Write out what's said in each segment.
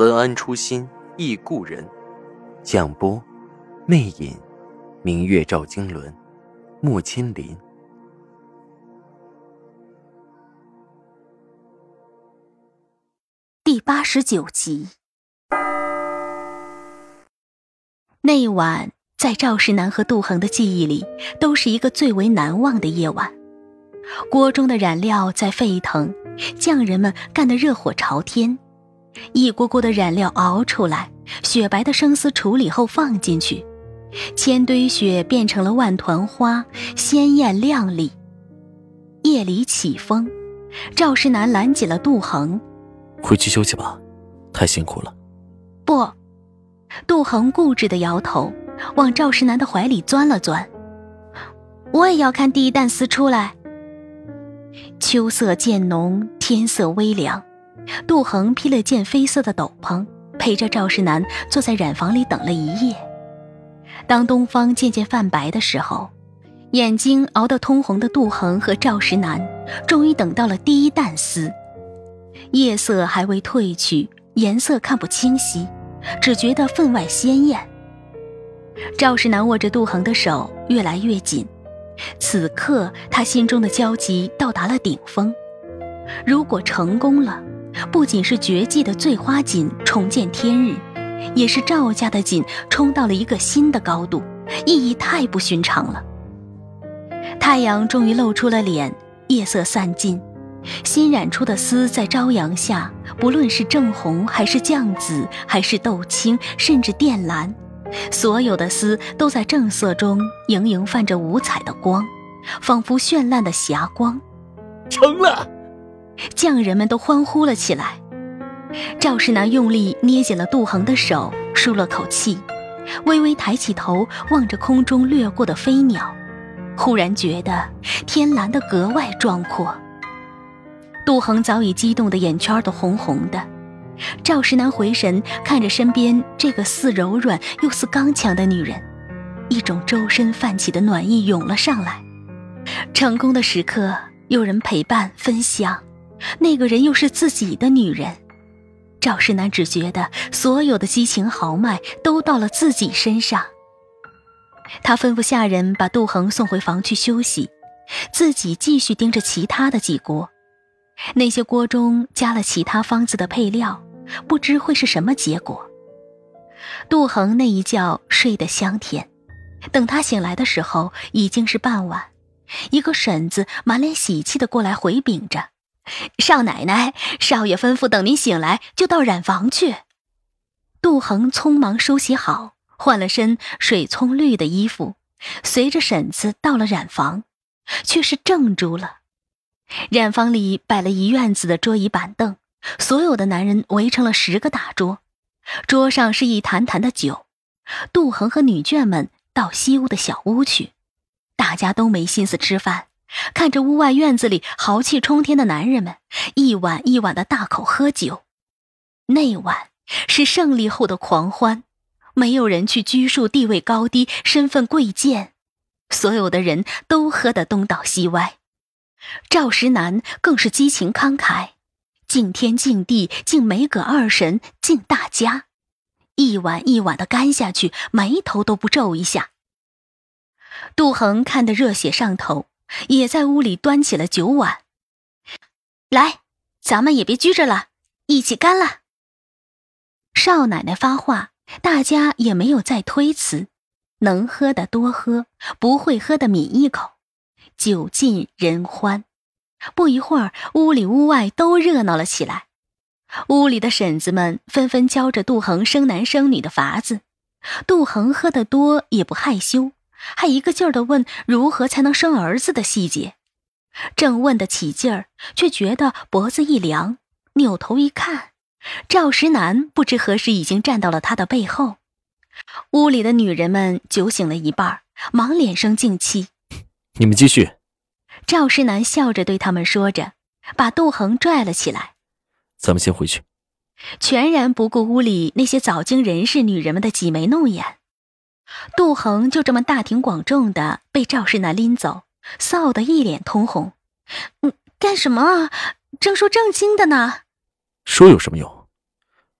文安初心忆故人，蒋波，魅影，明月照经纶，木千林。第八十九集。那一晚，在赵世南和杜恒的记忆里，都是一个最为难忘的夜晚。锅中的燃料在沸腾，匠人们干得热火朝天。一锅锅的染料熬出来，雪白的生丝处理后放进去，千堆雪变成了万团花，鲜艳亮丽。夜里起风，赵世南拦紧了杜恒：“回去休息吧，太辛苦了。”不，杜恒固执的摇头，往赵世南的怀里钻了钻：“我也要看第一担丝出来。”秋色渐浓，天色微凉。杜恒披了件绯色的斗篷，陪着赵世南坐在染房里等了一夜。当东方渐渐泛白的时候，眼睛熬得通红的杜恒和赵世南终于等到了第一担丝。夜色还未褪去，颜色看不清晰，只觉得分外鲜艳。赵世南握着杜恒的手越来越紧，此刻他心中的焦急到达了顶峰。如果成功了，不仅是绝技的醉花锦重见天日，也是赵家的锦冲到了一个新的高度，意义太不寻常了。太阳终于露出了脸，夜色散尽，新染出的丝在朝阳下，不论是正红还是绛紫，还是豆青，甚至靛蓝，所有的丝都在正色中盈盈泛着五彩的光，仿佛绚烂的霞光。成了。匠人们都欢呼了起来。赵世南用力捏紧了杜恒的手，舒了口气，微微抬起头望着空中掠过的飞鸟，忽然觉得天蓝得格外壮阔。杜恒早已激动的眼圈都红红的。赵世南回神看着身边这个似柔软又似刚强的女人，一种周身泛起的暖意涌了上来。成功的时刻，有人陪伴分享。那个人又是自己的女人，赵世南只觉得所有的激情豪迈都到了自己身上。他吩咐下人把杜恒送回房去休息，自己继续盯着其他的几锅。那些锅中加了其他方子的配料，不知会是什么结果。杜恒那一觉睡得香甜，等他醒来的时候已经是傍晚。一个婶子满脸喜气的过来回禀着。少奶奶，少爷吩咐等您醒来就到染房去。杜恒匆忙梳洗好，换了身水葱绿的衣服，随着婶子到了染房，却是怔住了。染房里摆了一院子的桌椅板凳，所有的男人围成了十个大桌，桌上是一坛坛的酒。杜恒和女眷们到西屋的小屋去，大家都没心思吃饭。看着屋外院子里豪气冲天的男人们，一碗一碗的大口喝酒。那晚是胜利后的狂欢，没有人去拘束地位高低、身份贵贱，所有的人都喝得东倒西歪。赵石南更是激情慷慨，敬天敬地敬梅葛二神敬大家，一碗一碗的干下去，眉头都不皱一下。杜恒看得热血上头。也在屋里端起了酒碗，来，咱们也别拘着了，一起干了。少奶奶发话，大家也没有再推辞，能喝的多喝，不会喝的抿一口，酒尽人欢。不一会儿，屋里屋外都热闹了起来。屋里的婶子们纷纷教着杜恒生男生女的法子，杜恒喝得多也不害羞。还一个劲儿的问如何才能生儿子的细节，正问得起劲儿，却觉得脖子一凉，扭头一看，赵石南不知何时已经站到了他的背后。屋里的女人们酒醒了一半，忙脸生静气。你们继续。赵石南笑着对他们说着，把杜恒拽了起来。咱们先回去。全然不顾屋里那些早经人事女人们的挤眉弄眼。杜恒就这么大庭广众的被赵世南拎走，臊得一脸通红。嗯，干什么啊？正说正经的呢。说有什么用？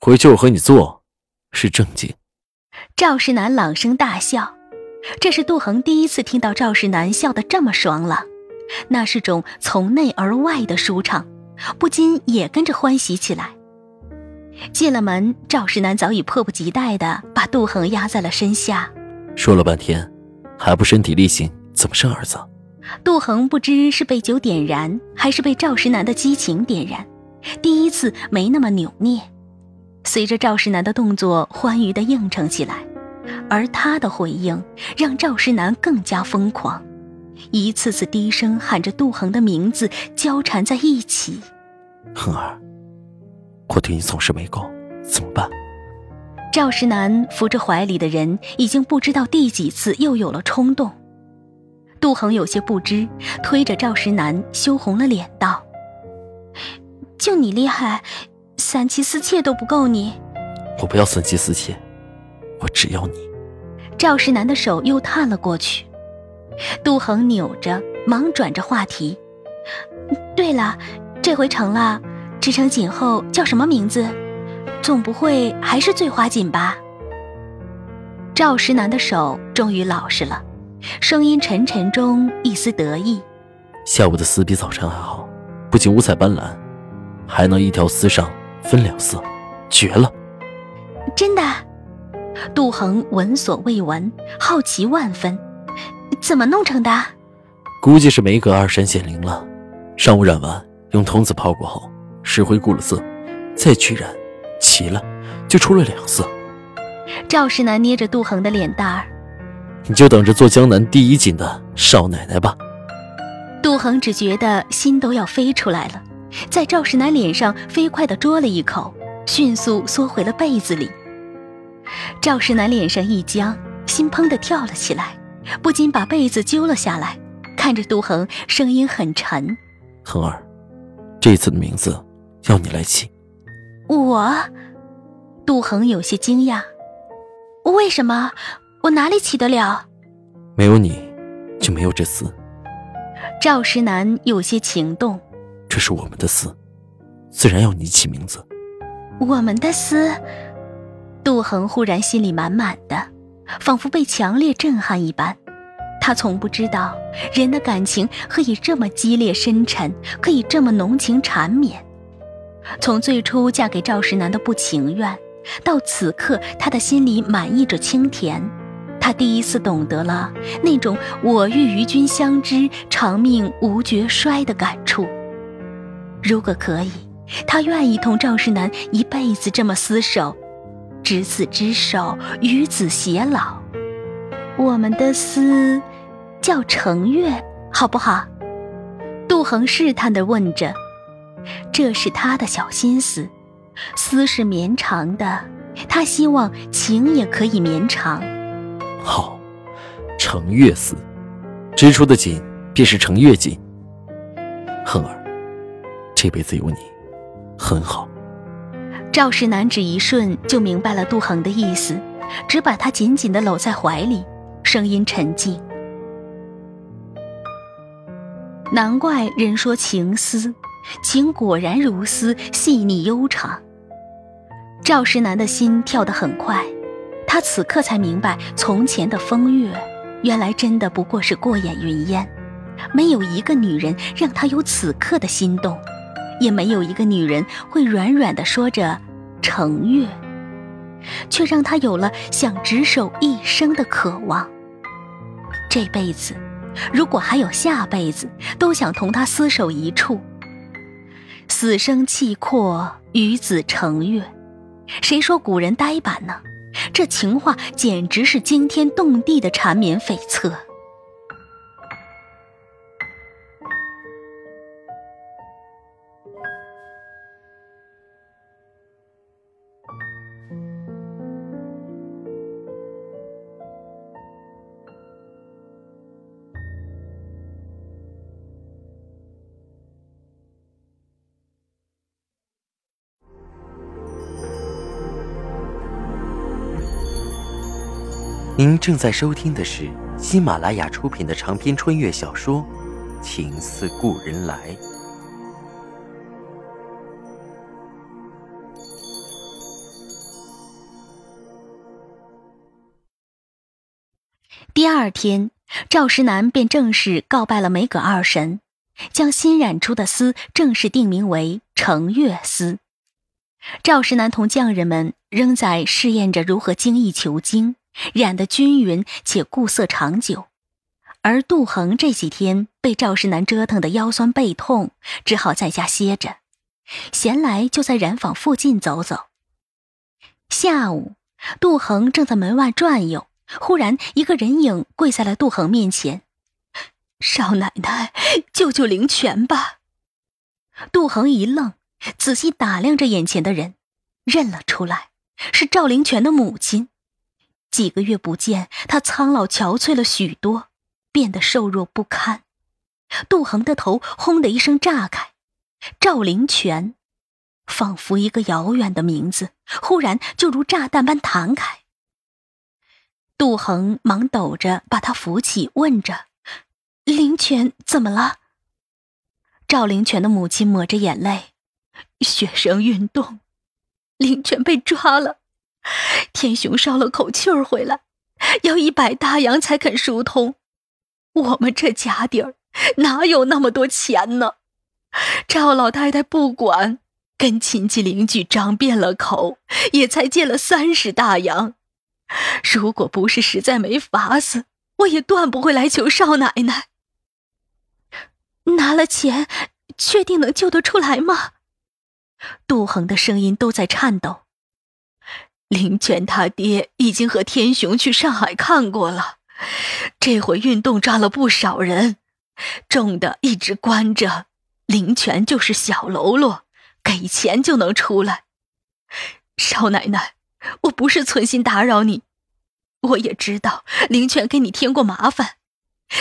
回去我和你做，是正经。赵世南朗声大笑，这是杜恒第一次听到赵世南笑得这么爽朗，那是种从内而外的舒畅，不禁也跟着欢喜起来。进了门，赵世南早已迫不及待地把杜恒压在了身下。说了半天，还不身体力行，怎么生儿子？杜恒不知是被酒点燃，还是被赵世南的激情点燃，第一次没那么扭捏。随着赵世南的动作，欢愉地应承起来，而他的回应让赵世南更加疯狂，一次次低声喊着杜恒的名字，交缠在一起。恒儿。我对你总是没够，怎么办？赵石南扶着怀里的人，已经不知道第几次又有了冲动。杜恒有些不知，推着赵石南羞红了脸道：“就你厉害，三妻四妾都不够你。”我不要三妻四妾，我只要你。赵石南的手又探了过去，杜恒扭着，忙转着话题：“对了，这回成了。”织成锦后叫什么名字？总不会还是醉花锦吧？赵石南的手终于老实了，声音沉沉中一丝得意。下午的丝比早晨还好，不仅五彩斑斓，还能一条丝上分两色，绝了！真的？杜恒闻所未闻，好奇万分，怎么弄成的？估计是梅格二闪显灵了，上午染完，用童子泡过后。石灰固了色，再去染，齐了，就出了两色。赵世南捏着杜恒的脸蛋儿，你就等着做江南第一锦的少奶奶吧。杜恒只觉得心都要飞出来了，在赵世南脸上飞快地啄了一口，迅速缩回了被子里。赵世南脸上一僵，心砰地跳了起来，不禁把被子揪了下来，看着杜恒，声音很沉：“恒儿，这次的名字。”要你来起，我，杜恒有些惊讶，为什么？我哪里起得了？没有你，就没有这厮。赵石南有些情动，这是我们的厮，自然要你起名字。我们的厮，杜恒忽然心里满满的，仿佛被强烈震撼一般。他从不知道，人的感情可以这么激烈深沉，可以这么浓情缠绵。从最初嫁给赵石南的不情愿，到此刻他的心里满溢着清甜，他第一次懂得了那种“我欲与君相知，长命无绝衰”的感触。如果可以，他愿意同赵石南一辈子这么厮守，执子之手，与子偕老。我们的厮叫程月，好不好？杜恒试探地问着。这是他的小心思，丝是绵长的，他希望情也可以绵长。好，程月丝，织出的锦便是程月锦。恒儿，这辈子有你，很好。赵氏男只一瞬就明白了杜恒的意思，只把他紧紧的搂在怀里，声音沉静。难怪人说情丝。情果然如丝，细腻悠长。赵石南的心跳得很快，他此刻才明白，从前的风月，原来真的不过是过眼云烟。没有一个女人让他有此刻的心动，也没有一个女人会软软的说着“程月”，却让他有了想执手一生的渴望。这辈子，如果还有下辈子，都想同他厮守一处。死生契阔，与子成悦。谁说古人呆板呢？这情话简直是惊天动地的缠绵悱恻。您正在收听的是喜马拉雅出品的长篇穿越小说《情似故人来》。第二天，赵石南便正式告拜了梅葛二神，将新染出的丝正式定名为程月丝。赵石南同匠人们仍在试验着如何精益求精。染得均匀且固色长久，而杜恒这几天被赵世南折腾的腰酸背痛，只好在家歇着。闲来就在染坊附近走走。下午，杜恒正在门外转悠，忽然一个人影跪在了杜恒面前：“少奶奶，救救灵泉吧！”杜恒一愣，仔细打量着眼前的人，认了出来，是赵灵泉的母亲。几个月不见，他苍老憔悴了许多，变得瘦弱不堪。杜恒的头轰的一声炸开，赵灵泉，仿佛一个遥远的名字，忽然就如炸弹般弹开。杜恒忙抖着把他扶起，问着：“灵泉怎么了？”赵灵泉的母亲抹着眼泪：“学生运动，灵泉被抓了。”天雄烧了口气儿回来，要一百大洋才肯疏通。我们这家底儿哪有那么多钱呢？赵老太太不管，跟亲戚邻居张遍了口，也才借了三十大洋。如果不是实在没法子，我也断不会来求少奶奶。拿了钱，确定能救得出来吗？杜恒的声音都在颤抖。林泉他爹已经和天雄去上海看过了，这回运动抓了不少人，重的一直关着。林泉就是小喽啰，给钱就能出来。少奶奶，我不是存心打扰你，我也知道林泉给你添过麻烦，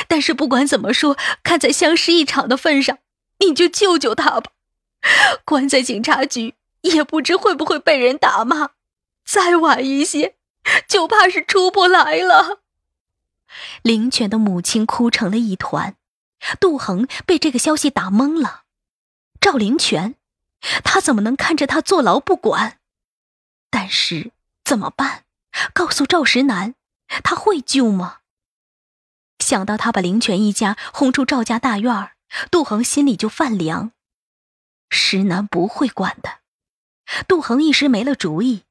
但是不管怎么说，看在相识一场的份上，你就救救他吧。关在警察局，也不知会不会被人打骂。再晚一些，就怕是出不来了。灵泉的母亲哭成了一团，杜恒被这个消息打懵了。赵灵泉，他怎么能看着他坐牢不管？但是怎么办？告诉赵石南，他会救吗？想到他把灵泉一家轰出赵家大院儿，杜恒心里就犯凉。石南不会管的。杜恒一时没了主意。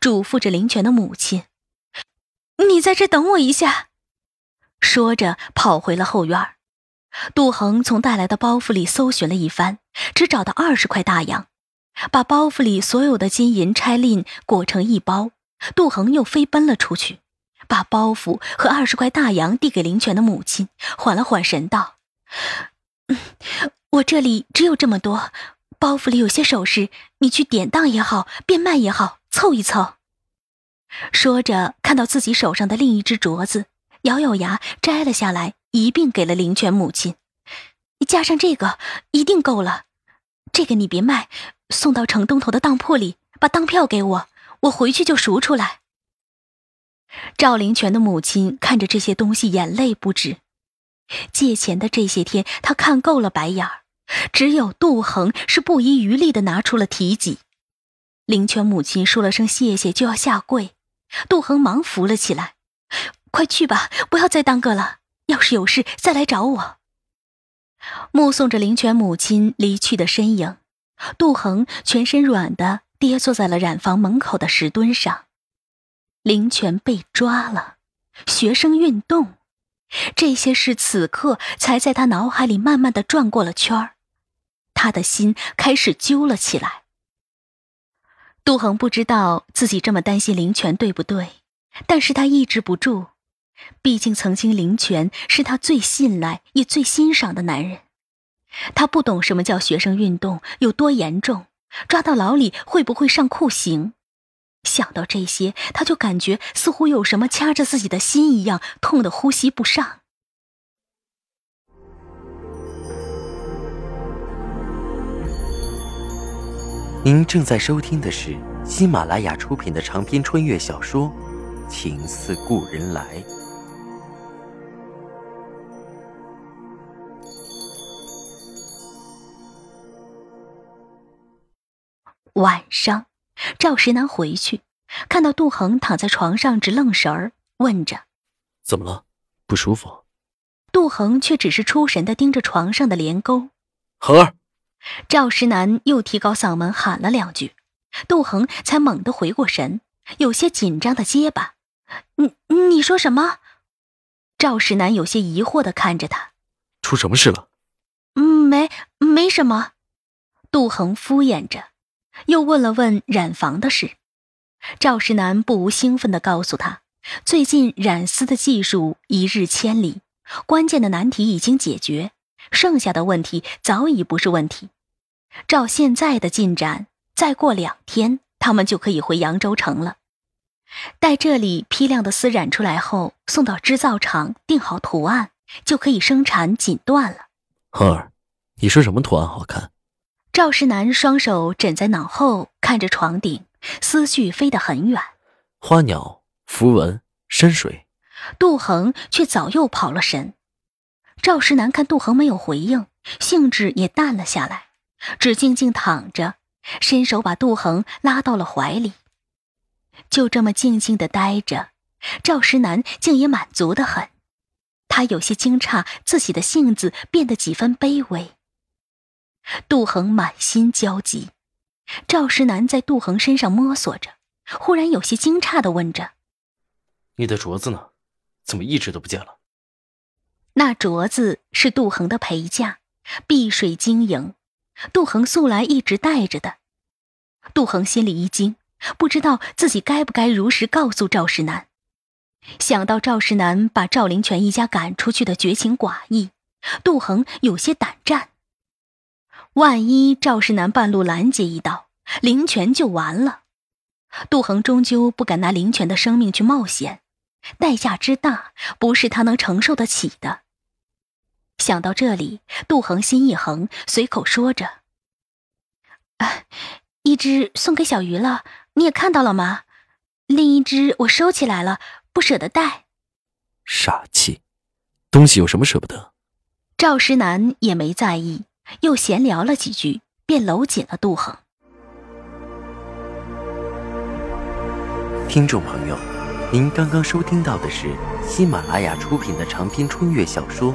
嘱咐着林泉的母亲：“你在这等我一下。”说着，跑回了后院。杜恒从带来的包袱里搜寻了一番，只找到二十块大洋，把包袱里所有的金银钗令裹成一包。杜恒又飞奔了出去，把包袱和二十块大洋递给林泉的母亲，缓了缓神道：“嗯我这里只有这么多，包袱里有些首饰，你去典当也好，变卖也好。”凑一凑，说着，看到自己手上的另一只镯子，咬咬牙摘了下来，一并给了灵泉母亲。加上这个，一定够了。这个你别卖，送到城东头的当铺里，把当票给我，我回去就赎出来。赵灵泉的母亲看着这些东西，眼泪不止。借钱的这些天，他看够了白眼儿，只有杜恒是不遗余力的拿出了提己。灵泉母亲说了声谢谢，就要下跪。杜恒忙扶了起来：“快去吧，不要再耽搁了。要是有事再来找我。”目送着灵泉母亲离去的身影，杜恒全身软的跌坐在了染房门口的石墩上。灵泉被抓了，学生运动，这些事此刻才在他脑海里慢慢的转过了圈儿，他的心开始揪了起来。杜恒不知道自己这么担心林泉对不对，但是他抑制不住，毕竟曾经林泉是他最信赖也最欣赏的男人。他不懂什么叫学生运动有多严重，抓到牢里会不会上酷刑？想到这些，他就感觉似乎有什么掐着自己的心一样，痛得呼吸不上。您正在收听的是喜马拉雅出品的长篇穿越小说《情似故人来。晚上，赵石南回去，看到杜恒躺在床上直愣神儿，问着：“怎么了？不舒服？”杜恒却只是出神的盯着床上的帘钩。恒儿，赵石南又提高嗓门喊了两句，杜恒才猛地回过神，有些紧张的结巴：“你你说什么？”赵石南有些疑惑的看着他：“出什么事了？”“嗯，没没什么。”杜恒敷衍着。又问了问染房的事，赵石南不无兴奋的告诉他，最近染丝的技术一日千里，关键的难题已经解决，剩下的问题早已不是问题。照现在的进展，再过两天他们就可以回扬州城了。待这里批量的丝染出来后，送到织造厂定好图案，就可以生产锦缎了。恒儿，你说什么图案好看？赵世南双手枕在脑后，看着床顶，思绪飞得很远。花鸟、符文、山水，杜恒却早又跑了神。赵石南看杜恒没有回应，兴致也淡了下来，只静静躺着，伸手把杜恒拉到了怀里。就这么静静的待着，赵石南竟也满足的很。他有些惊诧，自己的性子变得几分卑微。杜恒满心焦急，赵石南在杜恒身上摸索着，忽然有些惊诧的问着：“你的镯子呢？怎么一直都不见了？”那镯子是杜恒的陪嫁，碧水晶莹，杜恒素来一直戴着的。杜恒心里一惊，不知道自己该不该如实告诉赵石南。想到赵石南把赵灵泉一家赶出去的绝情寡义，杜恒有些胆战。万一赵世南半路拦截一刀，灵泉就完了。杜恒终究不敢拿灵泉的生命去冒险，代价之大，不是他能承受得起的。想到这里，杜恒心一横，随口说着：“啊，一只送给小鱼了，你也看到了吗？另一只我收起来了，不舍得带。”傻气，东西有什么舍不得？赵石南也没在意。又闲聊了几句，便搂紧了杜恒。听众朋友，您刚刚收听到的是喜马拉雅出品的长篇穿越小说《